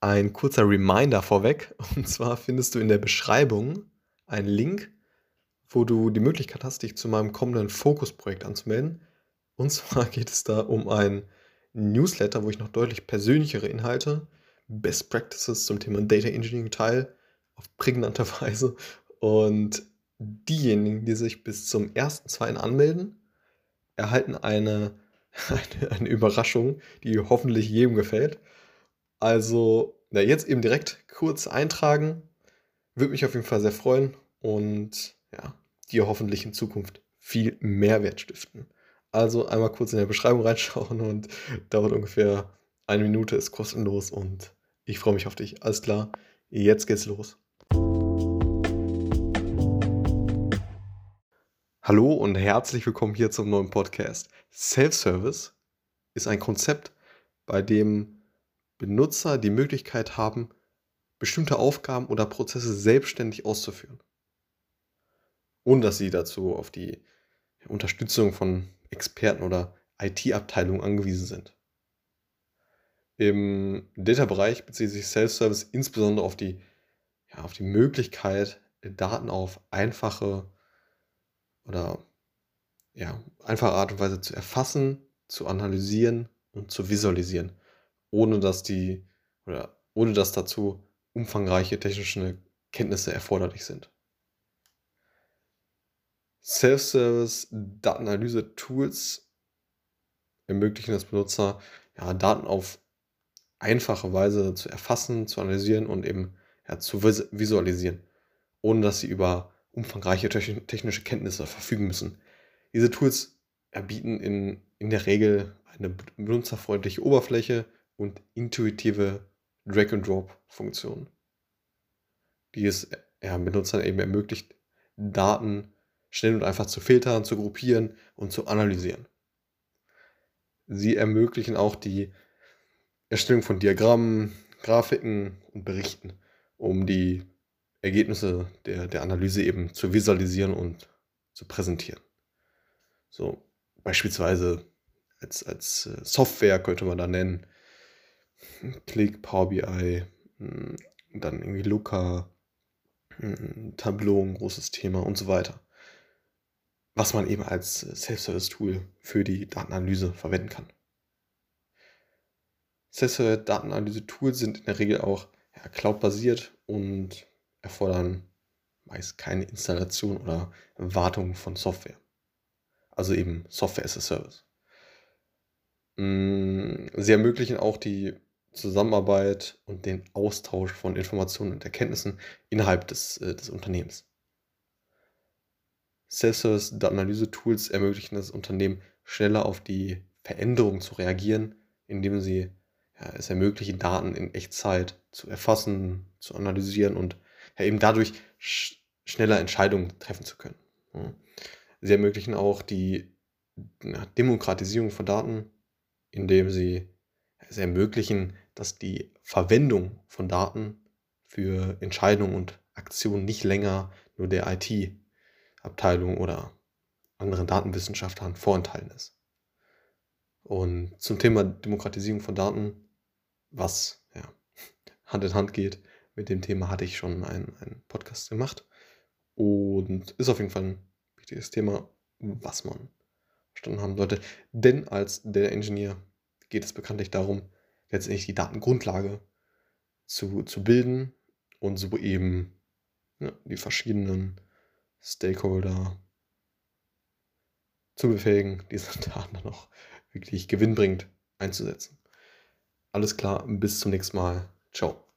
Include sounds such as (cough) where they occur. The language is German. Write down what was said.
Ein kurzer Reminder vorweg. (laughs) Und zwar findest du in der Beschreibung einen Link, wo du die Möglichkeit hast, dich zu meinem kommenden Fokusprojekt anzumelden. Und zwar geht es da um ein Newsletter, wo ich noch deutlich persönlichere Inhalte, Best Practices zum Thema Data Engineering teile, auf prägnante (laughs) Weise. Und diejenigen, die sich bis zum 1.2. anmelden, erhalten eine, (laughs) eine, eine Überraschung, die hoffentlich jedem gefällt. Also, na, jetzt eben direkt kurz eintragen. Würde mich auf jeden Fall sehr freuen und ja, dir hoffentlich in Zukunft viel Mehrwert stiften. Also einmal kurz in der Beschreibung reinschauen (laughs) und dauert ungefähr eine Minute, ist kostenlos und ich freue mich auf dich. Alles klar, jetzt geht's los. Hallo und herzlich willkommen hier zum neuen Podcast. Self-Service ist ein Konzept, bei dem Benutzer die Möglichkeit haben, bestimmte Aufgaben oder Prozesse selbstständig auszuführen. Ohne dass sie dazu auf die Unterstützung von Experten oder IT-Abteilungen angewiesen sind. Im Data-Bereich bezieht sich Self-Service insbesondere auf die, ja, auf die Möglichkeit, Daten auf einfache oder ja, einfache Art und Weise zu erfassen, zu analysieren und zu visualisieren ohne dass die oder ohne dass dazu umfangreiche technische Kenntnisse erforderlich sind. Self-Service Datenanalyse-Tools ermöglichen es Benutzer, ja, Daten auf einfache Weise zu erfassen, zu analysieren und eben ja, zu visualisieren, ohne dass sie über umfangreiche technische Kenntnisse verfügen müssen. Diese Tools erbieten in, in der Regel eine benutzerfreundliche Oberfläche und intuitive Drag-and-Drop-Funktion, die es ja, Benutzern eben ermöglicht, Daten schnell und einfach zu filtern, zu gruppieren und zu analysieren. Sie ermöglichen auch die Erstellung von Diagrammen, Grafiken und Berichten, um die Ergebnisse der, der Analyse eben zu visualisieren und zu präsentieren. So beispielsweise als, als äh, Software könnte man da nennen, Click, Power BI, hm, dann irgendwie Looker, hm, Tableau, ein großes Thema und so weiter. Was man eben als Self-Service-Tool für die Datenanalyse verwenden kann. Self-Service-Datenanalyse-Tools sind in der Regel auch ja, cloud-basiert und erfordern meist keine Installation oder Wartung von Software. Also eben Software as a Service. Hm, sie ermöglichen auch die Zusammenarbeit und den Austausch von Informationen und Erkenntnissen innerhalb des, äh, des Unternehmens. Self-Service-Datenanalyse-Tools ermöglichen das Unternehmen schneller auf die Veränderungen zu reagieren, indem sie ja, es ermöglichen, Daten in Echtzeit zu erfassen, zu analysieren und ja, eben dadurch sch schneller Entscheidungen treffen zu können. Ja. Sie ermöglichen auch die ja, Demokratisierung von Daten, indem sie es ermöglichen, dass die Verwendung von Daten für Entscheidungen und Aktionen nicht länger nur der IT-Abteilung oder anderen Datenwissenschaftlern vorenthalten ist. Und zum Thema Demokratisierung von Daten, was ja, (laughs) Hand in Hand geht, mit dem Thema hatte ich schon einen, einen Podcast gemacht. Und ist auf jeden Fall ein wichtiges Thema, was man verstanden haben sollte. Denn als der Ingenieur geht es bekanntlich darum, letztendlich die Datengrundlage zu, zu bilden und so eben ja, die verschiedenen Stakeholder zu befähigen, diese (laughs) Daten dann auch wirklich gewinnbringend einzusetzen. Alles klar, bis zum nächsten Mal. Ciao.